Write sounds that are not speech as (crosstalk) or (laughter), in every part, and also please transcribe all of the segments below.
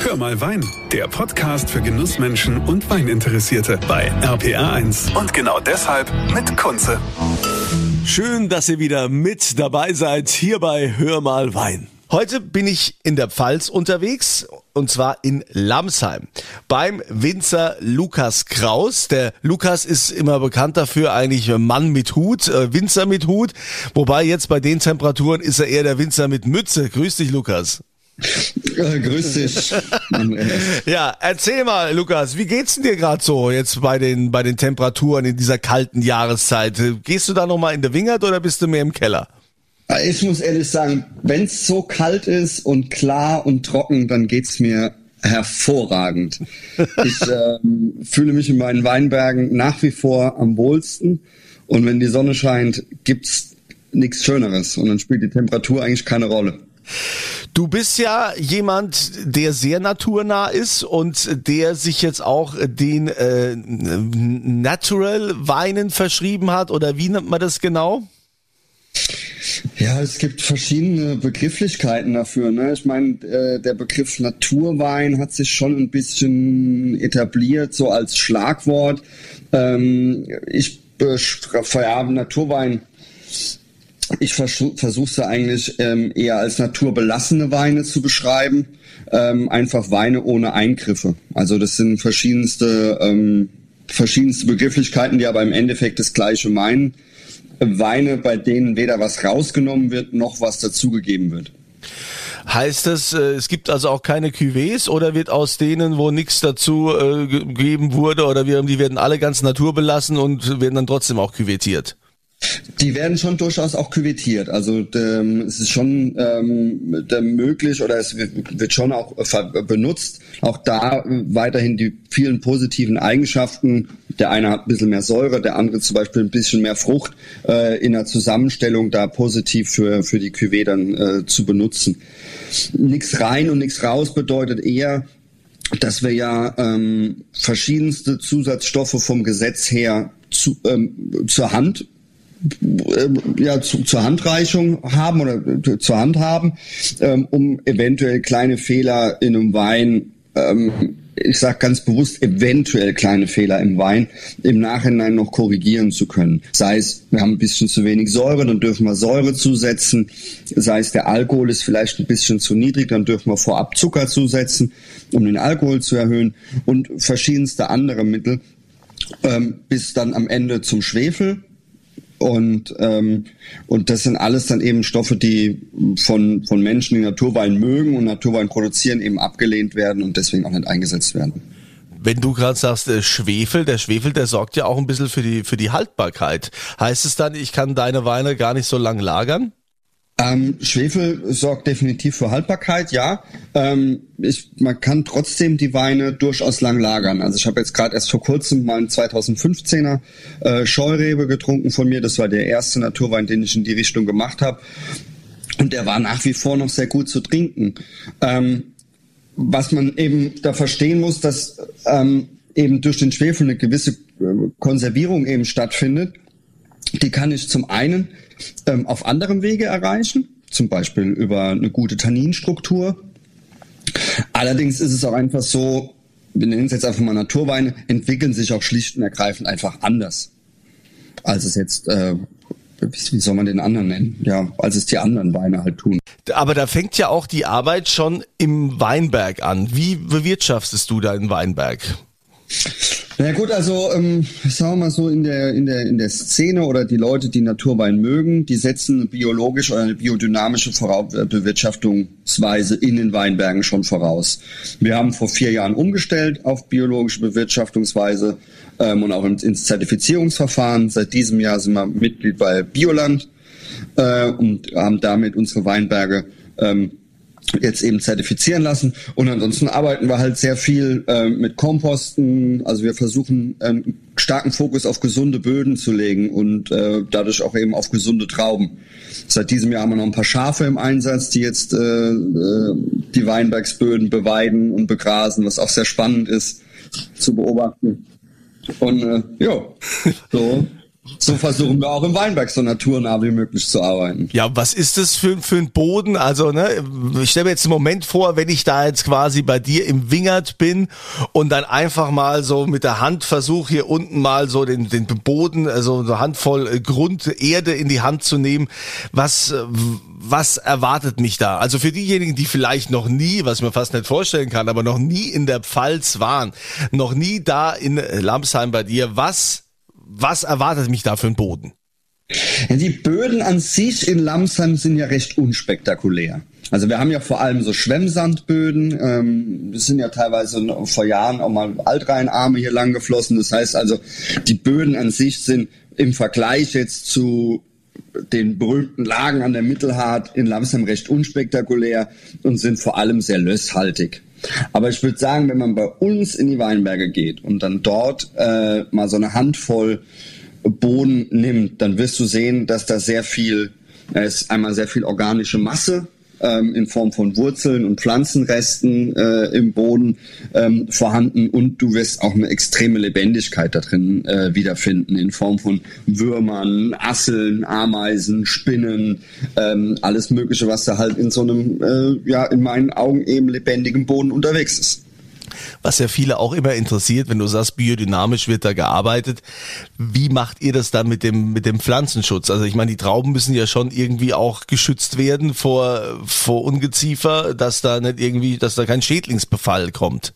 Hör mal Wein, der Podcast für Genussmenschen und Weininteressierte bei RPR1. Und genau deshalb mit Kunze. Schön, dass ihr wieder mit dabei seid hier bei Hör mal Wein. Heute bin ich in der Pfalz unterwegs und zwar in Lamsheim beim Winzer Lukas Kraus. Der Lukas ist immer bekannt dafür eigentlich Mann mit Hut, äh, Winzer mit Hut, wobei jetzt bei den Temperaturen ist er eher der Winzer mit Mütze. Grüß dich, Lukas. Äh, grüß dich. ja, erzähl mal, Lukas, wie geht's denn dir gerade so jetzt bei den bei den Temperaturen in dieser kalten Jahreszeit? Gehst du da noch mal in der Wingert oder bist du mehr im Keller? Ich muss ehrlich sagen, wenn es so kalt ist und klar und trocken, dann geht's mir hervorragend. Ich (laughs) ähm, fühle mich in meinen Weinbergen nach wie vor am wohlsten und wenn die Sonne scheint, gibt's nichts Schöneres und dann spielt die Temperatur eigentlich keine Rolle. Du bist ja jemand, der sehr naturnah ist und der sich jetzt auch den äh, Natural Weinen verschrieben hat oder wie nennt man das genau? Ja, es gibt verschiedene Begrifflichkeiten dafür. Ne? Ich meine, äh, der Begriff Naturwein hat sich schon ein bisschen etabliert, so als Schlagwort. Ähm, ich ja, Naturwein ich versuche es eigentlich ähm, eher als naturbelassene Weine zu beschreiben. Ähm, einfach Weine ohne Eingriffe. Also das sind verschiedenste, ähm, verschiedenste Begrifflichkeiten, die aber im Endeffekt das gleiche meinen. Weine, bei denen weder was rausgenommen wird, noch was dazugegeben wird. Heißt das, äh, es gibt also auch keine Cuvées oder wird aus denen, wo nichts dazu äh, gegeben wurde, oder wir, die werden alle ganz naturbelassen und werden dann trotzdem auch cuvetiert? Die werden schon durchaus auch küvettiert. Also ähm, es ist schon ähm, möglich oder es wird schon auch benutzt. Auch da weiterhin die vielen positiven Eigenschaften. Der eine hat ein bisschen mehr Säure, der andere zum Beispiel ein bisschen mehr Frucht äh, in der Zusammenstellung da positiv für, für die Cuvée dann äh, zu benutzen. Nichts rein und nichts raus bedeutet eher, dass wir ja ähm, verschiedenste Zusatzstoffe vom Gesetz her zu, ähm, zur Hand ja, zu, zur Handreichung haben oder äh, zur Hand haben, ähm, um eventuell kleine Fehler in einem Wein, ähm, ich sage ganz bewusst, eventuell kleine Fehler im Wein im Nachhinein noch korrigieren zu können. Sei es, wir haben ein bisschen zu wenig Säure, dann dürfen wir Säure zusetzen. Sei es, der Alkohol ist vielleicht ein bisschen zu niedrig, dann dürfen wir vorab Zucker zusetzen, um den Alkohol zu erhöhen und verschiedenste andere Mittel, ähm, bis dann am Ende zum Schwefel und, ähm, und das sind alles dann eben Stoffe, die von, von Menschen, die Naturwein mögen und Naturwein produzieren, eben abgelehnt werden und deswegen auch nicht eingesetzt werden. Wenn du gerade sagst, äh, Schwefel, der Schwefel, der sorgt ja auch ein bisschen für die, für die Haltbarkeit. Heißt es dann, ich kann deine Weine gar nicht so lang lagern? Ähm, Schwefel sorgt definitiv für Haltbarkeit, ja. Ähm, ich, man kann trotzdem die Weine durchaus lang lagern. Also ich habe jetzt gerade erst vor kurzem meinen 2015er äh, Scheurebe getrunken von mir. Das war der erste Naturwein, den ich in die Richtung gemacht habe. Und der war nach wie vor noch sehr gut zu trinken. Ähm, was man eben da verstehen muss, dass ähm, eben durch den Schwefel eine gewisse äh, Konservierung eben stattfindet. Die kann ich zum einen ähm, auf anderem Wege erreichen, zum Beispiel über eine gute Tanninstruktur. Allerdings ist es auch einfach so, wir nennen es jetzt einfach mal Naturweine, entwickeln sich auch schlicht und ergreifend einfach anders. Als es jetzt, äh, wie soll man den anderen nennen? Ja, als es die anderen Weine halt tun. Aber da fängt ja auch die Arbeit schon im Weinberg an. Wie bewirtschaftest du deinen Weinberg? Na gut, also ähm, sagen wir mal so in der in der in der Szene oder die Leute, die Naturwein mögen, die setzen biologisch oder eine biodynamische Bewirtschaftungsweise in den Weinbergen schon voraus. Wir haben vor vier Jahren umgestellt auf biologische Bewirtschaftungsweise ähm, und auch ins Zertifizierungsverfahren. Seit diesem Jahr sind wir Mitglied bei Bioland äh, und haben damit unsere Weinberge ähm, jetzt eben zertifizieren lassen. Und ansonsten arbeiten wir halt sehr viel äh, mit Komposten. Also wir versuchen einen starken Fokus auf gesunde Böden zu legen und äh, dadurch auch eben auf gesunde Trauben. Seit diesem Jahr haben wir noch ein paar Schafe im Einsatz, die jetzt äh, äh, die Weinbergsböden beweiden und begrasen, was auch sehr spannend ist zu beobachten. Und äh, ja, so so versuchen wir auch im Weinberg so naturnah wie möglich zu arbeiten. Ja, was ist das für, für ein Boden? Also, ne, ich stelle mir jetzt einen Moment vor, wenn ich da jetzt quasi bei dir im Wingert bin und dann einfach mal so mit der Hand versuche, hier unten mal so den, den Boden, also eine Handvoll äh, Grund, Erde in die Hand zu nehmen. Was, äh, was erwartet mich da? Also für diejenigen, die vielleicht noch nie, was mir fast nicht vorstellen kann, aber noch nie in der Pfalz waren, noch nie da in Lamsheim bei dir, was was erwartet mich da für ein Boden? Die Böden an sich in Lamsheim sind ja recht unspektakulär. Also wir haben ja vor allem so Schwemmsandböden. Ähm, sind ja teilweise vor Jahren auch mal Altrheinarme hier lang geflossen. Das heißt also, die Böden an sich sind im Vergleich jetzt zu den berühmten Lagen an der Mittelhart in Lamsheim recht unspektakulär und sind vor allem sehr lösshaltig. Aber ich würde sagen, wenn man bei uns in die Weinberge geht und dann dort äh, mal so eine Handvoll Boden nimmt, dann wirst du sehen, dass da sehr viel, es ist einmal sehr viel organische Masse ähm, in Form von Wurzeln und Pflanzenresten äh, im Boden ähm, vorhanden. Und du wirst auch eine extreme Lebendigkeit da drin äh, wiederfinden in Form von Würmern, Asseln, Ameisen, Spinnen, ähm, alles Mögliche, was da halt in so einem, äh, ja, in meinen Augen eben lebendigen Boden unterwegs ist was ja viele auch immer interessiert, wenn du sagst, biodynamisch wird da gearbeitet. Wie macht ihr das dann mit dem, mit dem Pflanzenschutz? Also ich meine, die Trauben müssen ja schon irgendwie auch geschützt werden vor, vor Ungeziefer, dass da nicht irgendwie, dass da kein Schädlingsbefall kommt.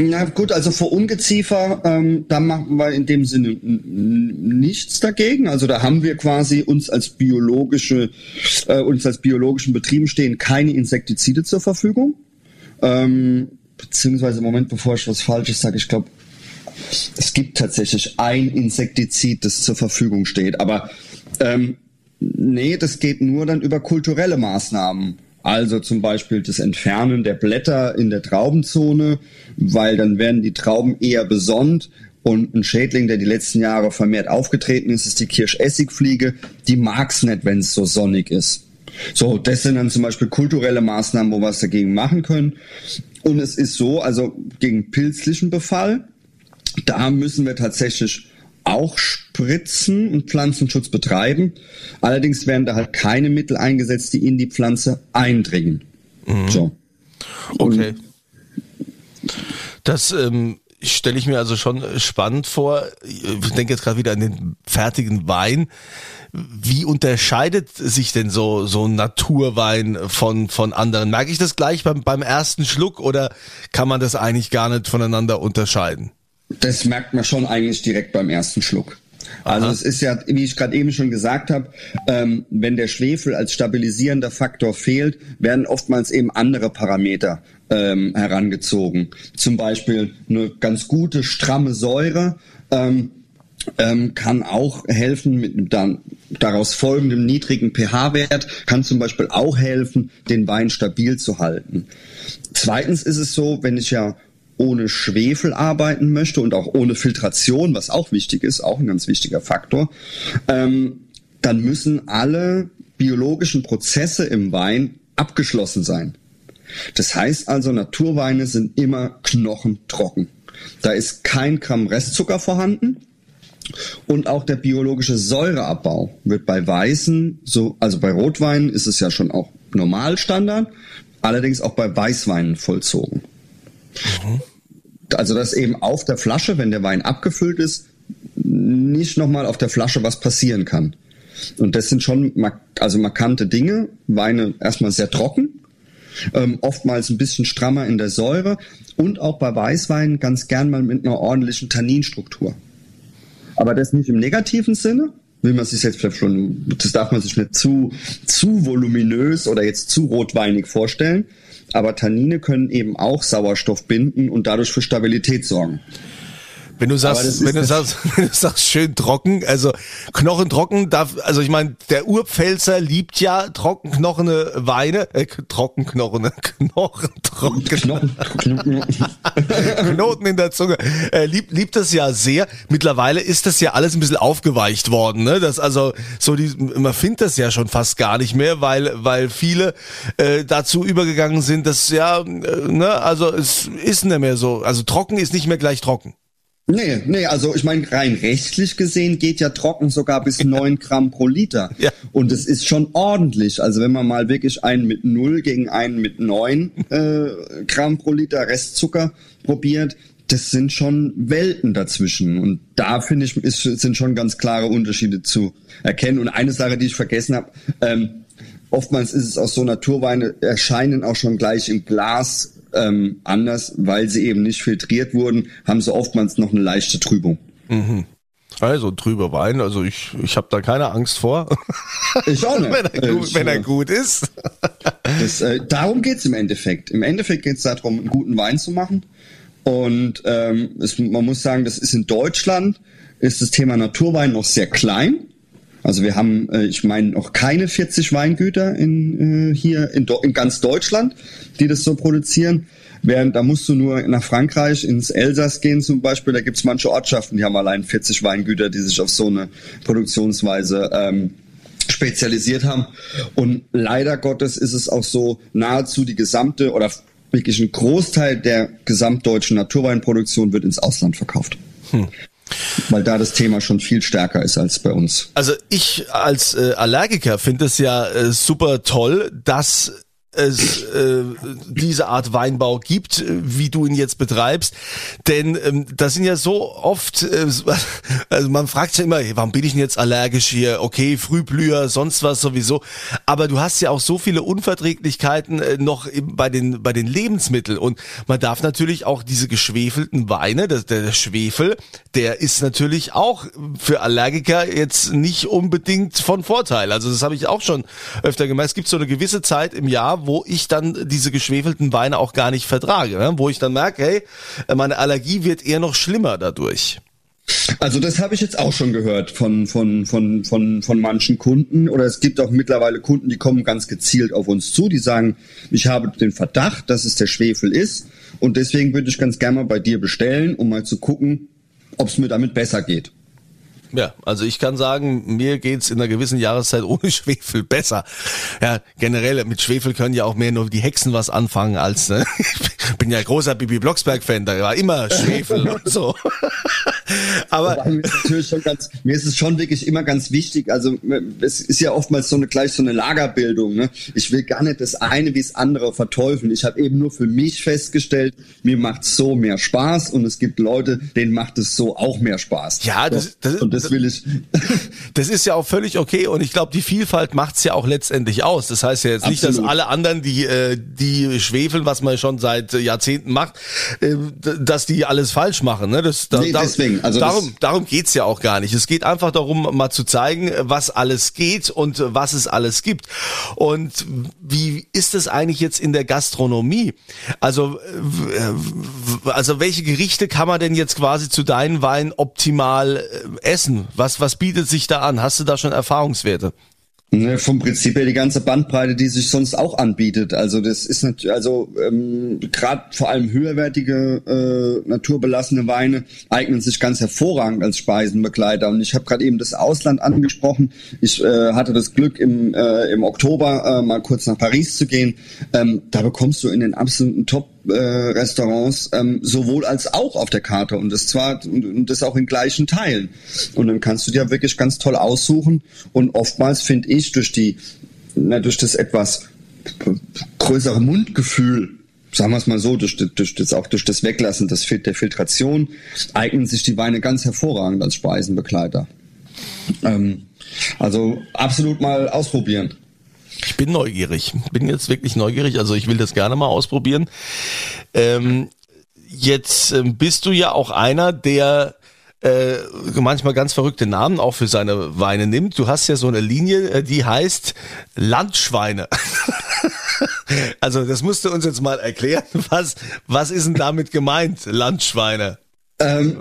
Na gut, also vor Ungeziefer, ähm, da machen wir in dem Sinne nichts dagegen. Also da haben wir quasi uns als biologische, äh, uns als biologischen Betrieben stehen keine Insektizide zur Verfügung. Ähm, beziehungsweise im Moment, bevor ich was Falsches sage, ich glaube, es gibt tatsächlich ein Insektizid, das zur Verfügung steht. Aber ähm, nee, das geht nur dann über kulturelle Maßnahmen. Also zum Beispiel das Entfernen der Blätter in der Traubenzone, weil dann werden die Trauben eher besonnt. Und ein Schädling, der die letzten Jahre vermehrt aufgetreten ist, ist die Kirschessigfliege. Die mag's nicht, wenn es so sonnig ist. So, das sind dann zum Beispiel kulturelle Maßnahmen, wo wir was dagegen machen können. Und es ist so, also gegen pilzlichen Befall, da müssen wir tatsächlich auch spritzen und Pflanzenschutz betreiben. Allerdings werden da halt keine Mittel eingesetzt, die in die Pflanze eindringen. Mhm. So. Okay. Das ähm, stelle ich mir also schon spannend vor. Ich denke jetzt gerade wieder an den fertigen Wein. Wie unterscheidet sich denn so, so ein Naturwein von, von anderen? Merke ich das gleich beim, beim ersten Schluck oder kann man das eigentlich gar nicht voneinander unterscheiden? Das merkt man schon eigentlich direkt beim ersten Schluck. Also Aha. es ist ja, wie ich gerade eben schon gesagt habe, ähm, wenn der Schwefel als stabilisierender Faktor fehlt, werden oftmals eben andere Parameter ähm, herangezogen. Zum Beispiel eine ganz gute, stramme Säure. Ähm, ähm, kann auch helfen mit dann daraus folgendem niedrigen pH-Wert, kann zum Beispiel auch helfen, den Wein stabil zu halten. Zweitens ist es so, wenn ich ja ohne Schwefel arbeiten möchte und auch ohne Filtration, was auch wichtig ist, auch ein ganz wichtiger Faktor, ähm, dann müssen alle biologischen Prozesse im Wein abgeschlossen sein. Das heißt also, Naturweine sind immer knochentrocken. Da ist kein Gramm Restzucker vorhanden und auch der biologische Säureabbau wird bei Weißen, so, also bei Rotweinen ist es ja schon auch Normalstandard, allerdings auch bei Weißweinen vollzogen. Mhm. Also dass eben auf der Flasche, wenn der Wein abgefüllt ist, nicht nochmal auf der Flasche was passieren kann. Und das sind schon also markante Dinge. Weine erstmal sehr trocken, ähm, oftmals ein bisschen strammer in der Säure und auch bei Weißweinen ganz gern mal mit einer ordentlichen Tanninstruktur. Aber das nicht im negativen Sinne, will man sich jetzt vielleicht schon, das darf man sich nicht zu, zu voluminös oder jetzt zu rotweinig vorstellen. Aber Tannine können eben auch Sauerstoff binden und dadurch für Stabilität sorgen. Wenn du sagst, wenn du sagst, (laughs) wenn du sagst, schön trocken, also Knochen trocken, darf, also ich meine, der Urpfälzer liebt ja trockenknochene Weine, äh, trockenknochene, (laughs) Knochen trocken, Knochen, (laughs) Knoten in der Zunge, äh, liebt, liebt das ja sehr. Mittlerweile ist das ja alles ein bisschen aufgeweicht worden, ne? Das also so die, man findet das ja schon fast gar nicht mehr, weil weil viele äh, dazu übergegangen sind, dass ja, äh, ne, also es ist nicht mehr so, also trocken ist nicht mehr gleich trocken. Nee, nee, also ich meine, rein rechtlich gesehen geht ja trocken sogar bis neun Gramm pro Liter. Ja. Und es ist schon ordentlich. Also wenn man mal wirklich einen mit null gegen einen mit neun äh, Gramm pro Liter Restzucker probiert, das sind schon Welten dazwischen. Und da finde ich, ist, sind schon ganz klare Unterschiede zu erkennen. Und eine Sache, die ich vergessen habe, ähm, oftmals ist es auch so, Naturweine erscheinen auch schon gleich im Glas ähm, anders, weil sie eben nicht filtriert wurden, haben sie oftmals noch eine leichte Trübung. Mhm. Also trüber Wein, also ich, ich habe da keine Angst vor. Ich auch nicht. (laughs) wenn, er gut, ich, wenn er gut ist. (laughs) das, äh, darum geht's im Endeffekt. Im Endeffekt geht's darum, einen guten Wein zu machen. Und ähm, es, man muss sagen, das ist in Deutschland, ist das Thema Naturwein noch sehr klein. Also wir haben, äh, ich meine, noch keine 40 Weingüter in, äh, hier in, in ganz Deutschland, die das so produzieren. Während da musst du nur nach Frankreich, ins Elsass gehen zum Beispiel, da gibt's manche Ortschaften, die haben allein 40 Weingüter, die sich auf so eine Produktionsweise ähm, spezialisiert haben. Und leider Gottes ist es auch so, nahezu die gesamte oder wirklich ein Großteil der gesamtdeutschen Naturweinproduktion wird ins Ausland verkauft. Hm. Weil da das Thema schon viel stärker ist als bei uns. Also ich als äh, Allergiker finde es ja äh, super toll, dass es äh, diese Art Weinbau gibt, äh, wie du ihn jetzt betreibst. Denn ähm, das sind ja so oft, äh, (laughs) also man fragt sich immer, warum bin ich denn jetzt allergisch hier? Okay, Frühblüher, sonst was sowieso. Aber du hast ja auch so viele Unverträglichkeiten äh, noch bei den bei den Lebensmitteln und man darf natürlich auch diese geschwefelten Weine, das, der Schwefel, der ist natürlich auch für Allergiker jetzt nicht unbedingt von Vorteil. Also das habe ich auch schon öfter gemerkt. Es gibt so eine gewisse Zeit im Jahr, wo ich dann diese geschwefelten Weine auch gar nicht vertrage, ne? wo ich dann merke, hey, meine Allergie wird eher noch schlimmer dadurch. Also das habe ich jetzt auch schon gehört von, von, von, von, von manchen Kunden oder es gibt auch mittlerweile Kunden, die kommen ganz gezielt auf uns zu, die sagen, ich habe den Verdacht, dass es der Schwefel ist und deswegen würde ich ganz gerne mal bei dir bestellen, um mal zu gucken, ob es mir damit besser geht. Ja, also ich kann sagen, mir geht's in einer gewissen Jahreszeit (laughs) ohne Schwefel besser. Ja, generell mit Schwefel können ja auch mehr nur die Hexen was anfangen als, ne? (laughs) Ich bin ja großer Bibi Blocksberg-Fan, da war immer Schwefel (laughs) und so. Aber mir ist, ganz, mir ist es schon wirklich immer ganz wichtig. Also es ist ja oftmals so eine gleich so eine Lagerbildung. Ne? Ich will gar nicht das eine wie das andere verteufeln. Ich habe eben nur für mich festgestellt, mir macht so mehr Spaß und es gibt Leute, denen macht es so auch mehr Spaß. Ja, das, das, und das will ich. (laughs) Das ist ja auch völlig okay und ich glaube, die Vielfalt macht's ja auch letztendlich aus. Das heißt ja jetzt Absolut. nicht, dass alle anderen, die äh, die schwefeln, was man schon seit Jahrzehnten macht, äh, dass die alles falsch machen. Ne? Das, da, nee, deswegen. Also darum, darum geht's ja auch gar nicht. Es geht einfach darum, mal zu zeigen, was alles geht und was es alles gibt. Und wie ist es eigentlich jetzt in der Gastronomie? Also, also welche Gerichte kann man denn jetzt quasi zu deinen Weinen optimal äh, essen? Was, was bietet sich da an? Hast du da schon Erfahrungswerte? Ne, vom Prinzip her die ganze Bandbreite, die sich sonst auch anbietet. Also das ist natürlich, also ähm, gerade vor allem höherwertige äh, naturbelassene Weine eignen sich ganz hervorragend als Speisenbegleiter. Und ich habe gerade eben das Ausland angesprochen. Ich äh, hatte das Glück im, äh, im Oktober äh, mal kurz nach Paris zu gehen. Ähm, da bekommst du in den absoluten Top äh, Restaurants ähm, sowohl als auch auf der Karte und das zwar und das auch in gleichen Teilen und dann kannst du dir wirklich ganz toll aussuchen und oftmals finde ich durch die na, durch das etwas größere Mundgefühl sagen wir es mal so, durch, durch das, auch durch das Weglassen des, der Filtration eignen sich die Weine ganz hervorragend als Speisenbegleiter. Ähm, also absolut mal ausprobieren. Ich bin neugierig. Bin jetzt wirklich neugierig. Also ich will das gerne mal ausprobieren. Ähm, jetzt ähm, bist du ja auch einer, der äh, manchmal ganz verrückte Namen auch für seine Weine nimmt. Du hast ja so eine Linie, äh, die heißt Landschweine. (laughs) also das musst du uns jetzt mal erklären. Was, was ist denn damit gemeint, Landschweine? Ähm,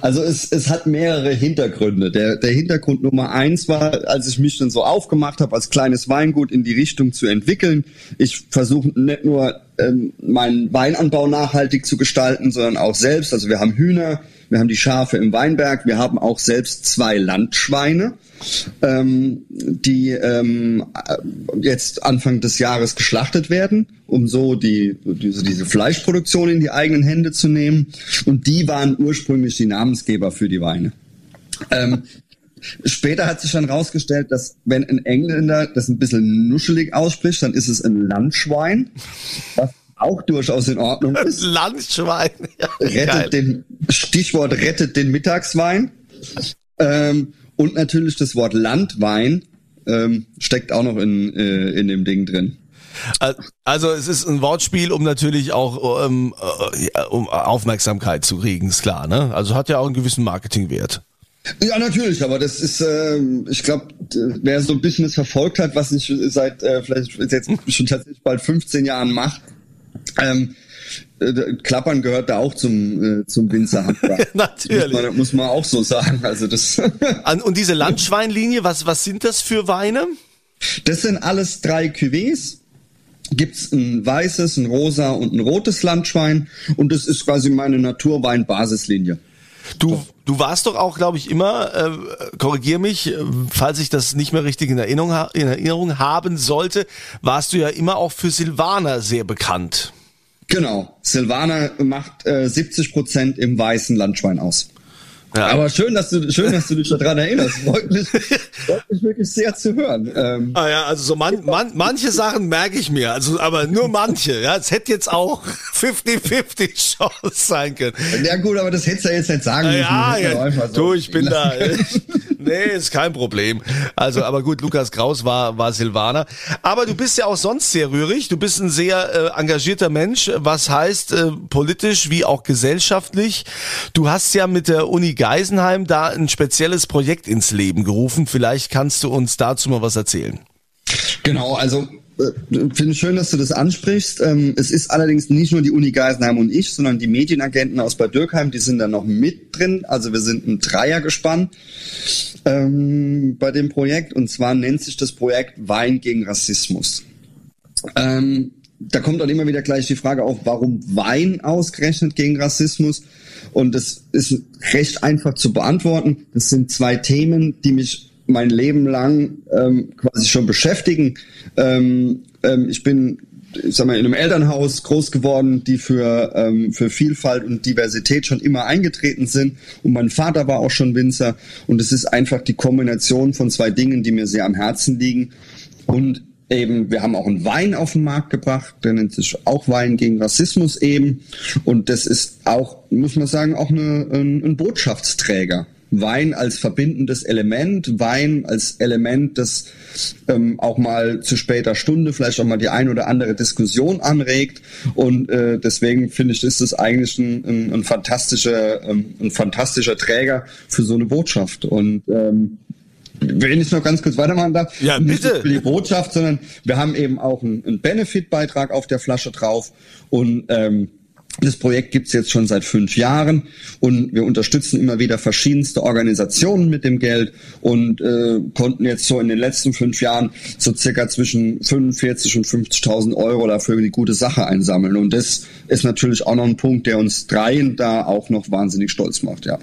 also es, es hat mehrere Hintergründe. Der, der Hintergrund Nummer eins war, als ich mich dann so aufgemacht habe, als kleines Weingut in die Richtung zu entwickeln. Ich versuche nicht nur ähm, meinen Weinanbau nachhaltig zu gestalten, sondern auch selbst. Also wir haben Hühner, wir haben die Schafe im Weinberg, wir haben auch selbst zwei Landschweine, ähm, die ähm, jetzt Anfang des Jahres geschlachtet werden, um so die, diese, diese Fleischproduktion in die eigenen Hände zu nehmen. Und die waren ursprünglich die Namensgeber für die Weine. Ähm, Später hat sich dann rausgestellt, dass wenn ein Engländer das ein bisschen nuschelig ausspricht, dann ist es ein Landschwein, was auch durchaus in Ordnung ist. Landschwein. (laughs) Ja, rettet geil. den, Stichwort rettet den Mittagswein. Ähm, und natürlich das Wort Landwein ähm, steckt auch noch in, äh, in dem Ding drin. Also es ist ein Wortspiel, um natürlich auch ähm, äh, um Aufmerksamkeit zu kriegen, ist klar. Ne? Also hat ja auch einen gewissen Marketingwert. Ja, natürlich, aber das ist, äh, ich glaube, wer so ein bisschen es verfolgt hat, was ich seit äh, vielleicht jetzt schon tatsächlich bald 15 Jahren mache, ähm, äh, Klappern gehört da auch zum, äh, zum Winzerhandwerk. Natürlich. (laughs) Muss man, muss man auch so sagen. Also das (laughs) und diese Landschweinlinie, was, was sind das für Weine? Das sind alles drei Cuvées. Gibt's ein weißes, ein rosa und ein rotes Landschwein. Und das ist quasi meine Naturwein-Basislinie. Du, du warst doch auch, glaube ich, immer, äh, korrigier mich, äh, falls ich das nicht mehr richtig in Erinnerung, in Erinnerung haben sollte, warst du ja immer auch für Silvaner sehr bekannt. Genau. Silvaner macht äh, 70 Prozent im weißen Landschwein aus. Ja. Aber schön, dass du schön, dass du dich daran erinnerst. Freut mich, freut mich wirklich sehr zu hören. Ähm, ah ja, also so man, man, manche Sachen merke ich mir, also aber nur manche. Ja, es hätte jetzt auch 50-50 Chance sein können. Ja gut, aber das hättest du ja jetzt nicht sagen müssen. Ja, ja. So du, ich bin da. (laughs) nee, ist kein Problem. Also, aber gut, Lukas Kraus war war Silvaner. Aber du bist ja auch sonst sehr rührig. Du bist ein sehr äh, engagierter Mensch, was heißt äh, politisch wie auch gesellschaftlich. Du hast ja mit der Uni Geisenheim da ein spezielles Projekt ins Leben gerufen. Vielleicht kannst du uns dazu mal was erzählen. Genau, also äh, finde schön, dass du das ansprichst. Ähm, es ist allerdings nicht nur die Uni Geisenheim und ich, sondern die Medienagenten aus Bad Dürkheim, die sind da noch mit drin. Also wir sind ein Dreiergespann ähm, bei dem Projekt und zwar nennt sich das Projekt Wein gegen Rassismus. Ähm, da kommt dann immer wieder gleich die Frage auf, warum Wein ausgerechnet gegen Rassismus? Und das ist recht einfach zu beantworten. Das sind zwei Themen, die mich mein Leben lang ähm, quasi schon beschäftigen. Ähm, ähm, ich bin ich sag mal, in einem Elternhaus groß geworden, die für, ähm, für Vielfalt und Diversität schon immer eingetreten sind. Und mein Vater war auch schon Winzer. Und es ist einfach die Kombination von zwei Dingen, die mir sehr am Herzen liegen. Und eben, wir haben auch einen Wein auf den Markt gebracht, der nennt sich auch Wein gegen Rassismus eben. Und das ist auch, muss man sagen, auch eine, ein, ein Botschaftsträger. Wein als verbindendes Element, Wein als Element, das ähm, auch mal zu später Stunde vielleicht auch mal die ein oder andere Diskussion anregt. Und äh, deswegen finde ich, ist es eigentlich ein, ein, ein fantastischer, ähm, ein fantastischer Träger für so eine Botschaft. Und ähm, wenn ich noch ganz kurz weitermachen darf, ja, bitte. nicht für die Botschaft, sondern wir haben eben auch einen, einen Benefit-Beitrag auf der Flasche drauf und ähm, das Projekt gibt's jetzt schon seit fünf Jahren und wir unterstützen immer wieder verschiedenste Organisationen mit dem Geld und äh, konnten jetzt so in den letzten fünf Jahren so circa zwischen 45 und 50.000 Euro dafür die gute Sache einsammeln. Und das ist natürlich auch noch ein Punkt, der uns dreien da auch noch wahnsinnig stolz macht, ja.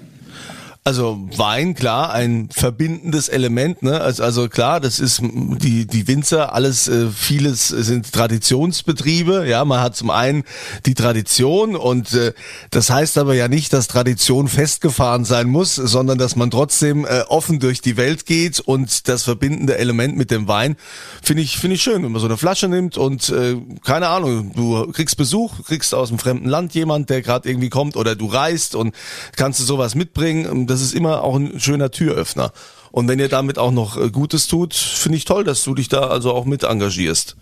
Also Wein, klar, ein verbindendes Element, ne? Also, also klar, das ist die die Winzer, alles äh, vieles sind Traditionsbetriebe, ja, man hat zum einen die Tradition und äh, das heißt aber ja nicht, dass Tradition festgefahren sein muss, sondern dass man trotzdem äh, offen durch die Welt geht und das verbindende Element mit dem Wein finde ich finde ich schön, wenn man so eine Flasche nimmt und äh, keine Ahnung, du kriegst Besuch, kriegst aus einem fremden Land jemand, der gerade irgendwie kommt oder du reist und kannst du sowas mitbringen das ist immer auch ein schöner Türöffner. Und wenn ihr damit auch noch äh, Gutes tut, finde ich toll, dass du dich da also auch mit engagierst.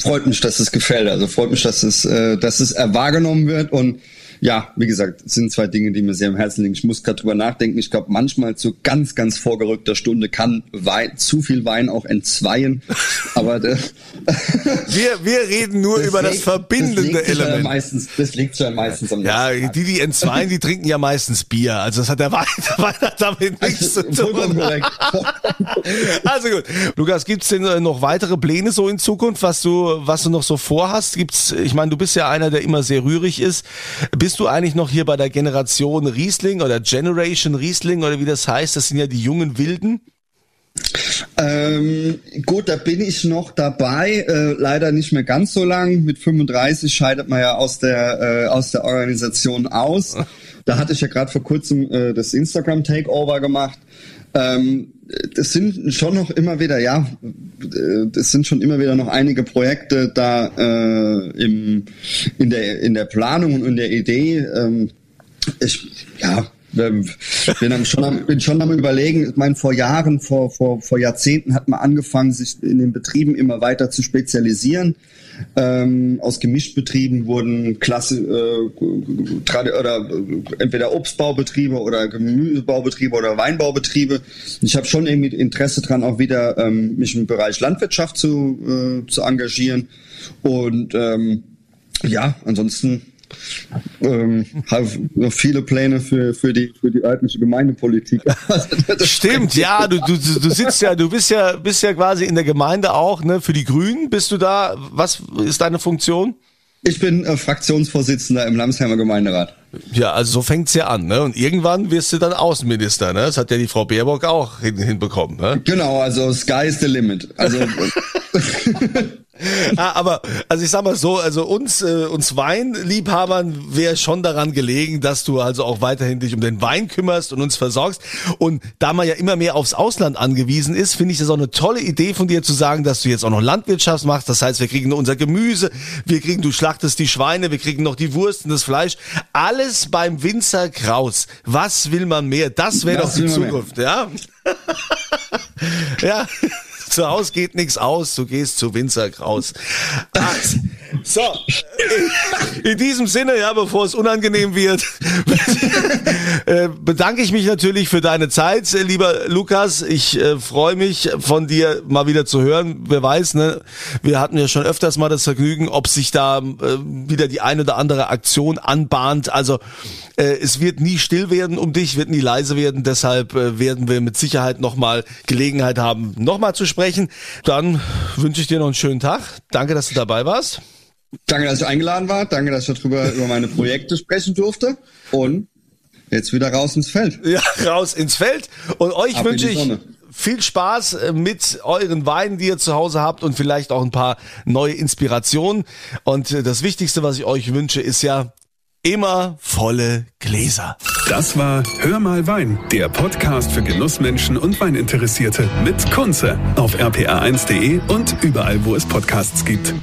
Freut mich, dass es gefällt. Also freut mich, dass es, äh, dass es wahrgenommen wird und ja, wie gesagt, es sind zwei Dinge, die mir sehr am Herzen liegen. Ich muss gerade drüber nachdenken. Ich glaube, manchmal zu ganz, ganz vorgerückter Stunde kann Wein, zu viel Wein auch entzweien. Aber (laughs) wir, wir reden nur das über liegt, das verbindende das Element. Ja meistens, das liegt ja meistens am Ja, die, die entzweien, die trinken ja meistens Bier. Also das hat der Wein, der Wein hat damit nichts also, zu tun. (laughs) also gut. Lukas, gibt's denn äh, noch weitere Pläne so in Zukunft, was du, was du noch so vorhast? Gibt's, ich meine, du bist ja einer, der immer sehr rührig ist. Bist bist du eigentlich noch hier bei der Generation Riesling oder Generation Riesling oder wie das heißt? Das sind ja die jungen Wilden. Ähm, gut, da bin ich noch dabei, äh, leider nicht mehr ganz so lang. Mit 35 scheidet man ja aus der äh, aus der Organisation aus. Da hatte ich ja gerade vor kurzem äh, das Instagram Takeover gemacht. Ähm, das sind schon noch immer wieder, ja, das sind schon immer wieder noch einige Projekte da äh, im, in der in der Planung und in der Idee. Ähm, ich, ja, ähm, bin, schon am, bin schon am überlegen, ich meine, vor Jahren, vor, vor, vor Jahrzehnten hat man angefangen, sich in den Betrieben immer weiter zu spezialisieren. Ähm, aus Gemischtbetrieben wurden Klasse äh, oder äh, entweder Obstbaubetriebe oder Gemüsebaubetriebe oder Weinbaubetriebe. Ich habe schon irgendwie Interesse dran, auch wieder ähm, mich im Bereich Landwirtschaft zu, äh, zu engagieren. Und ähm, ja, ansonsten ähm, habe noch viele Pläne für, für, die, für die örtliche Gemeindepolitik. (laughs) Stimmt, ja, du, du, du sitzt ja, du bist ja, bist ja quasi in der Gemeinde auch, ne? Für die Grünen bist du da. Was ist deine Funktion? Ich bin äh, Fraktionsvorsitzender im Lamsheimer Gemeinderat. Ja, also so fängt's ja an, ne? Und irgendwann wirst du dann Außenminister, ne? Das hat ja die Frau Baerbock auch hin, hinbekommen, ne? Genau, also Sky is the limit. Also (laughs) (laughs) ah, aber also ich sag mal so, also uns äh, uns Weinliebhabern wäre schon daran gelegen, dass du also auch weiterhin dich um den Wein kümmerst und uns versorgst. Und da man ja immer mehr aufs Ausland angewiesen ist, finde ich das auch eine tolle Idee von dir zu sagen, dass du jetzt auch noch Landwirtschaft machst. Das heißt, wir kriegen unser Gemüse, wir kriegen, du schlachtest die Schweine, wir kriegen noch die Wurst und das Fleisch. Alles beim Winzer Kraus. Was will man mehr? Das wäre doch die Zukunft, ja? (laughs) ja (laughs) zu Hause geht nichts aus, du gehst zu Winzer Kraus. (laughs) So, in diesem Sinne, ja, bevor es unangenehm wird, (laughs) äh, bedanke ich mich natürlich für deine Zeit, lieber Lukas. Ich äh, freue mich, von dir mal wieder zu hören. Wer weiß, ne? Wir hatten ja schon öfters mal das Vergnügen, ob sich da äh, wieder die eine oder andere Aktion anbahnt. Also äh, es wird nie still werden um dich, wird nie leise werden. Deshalb äh, werden wir mit Sicherheit nochmal Gelegenheit haben, nochmal zu sprechen. Dann wünsche ich dir noch einen schönen Tag. Danke, dass du dabei warst. Danke, dass ich eingeladen war. Danke, dass ich darüber über meine Projekte sprechen durfte. Und jetzt wieder raus ins Feld. (laughs) Ja, raus ins Feld. Und euch Ab wünsche ich viel Spaß äh, mit euren Weinen, die ihr zu Hause habt und vielleicht auch ein paar neue Inspirationen. Und äh, das Wichtigste, was ich euch wünsche, ist ja immer volle Gläser. Das war Hör mal Wein, der Podcast für Genussmenschen und Weininteressierte mit Kunze auf rpa1.de und überall, wo es Podcasts gibt.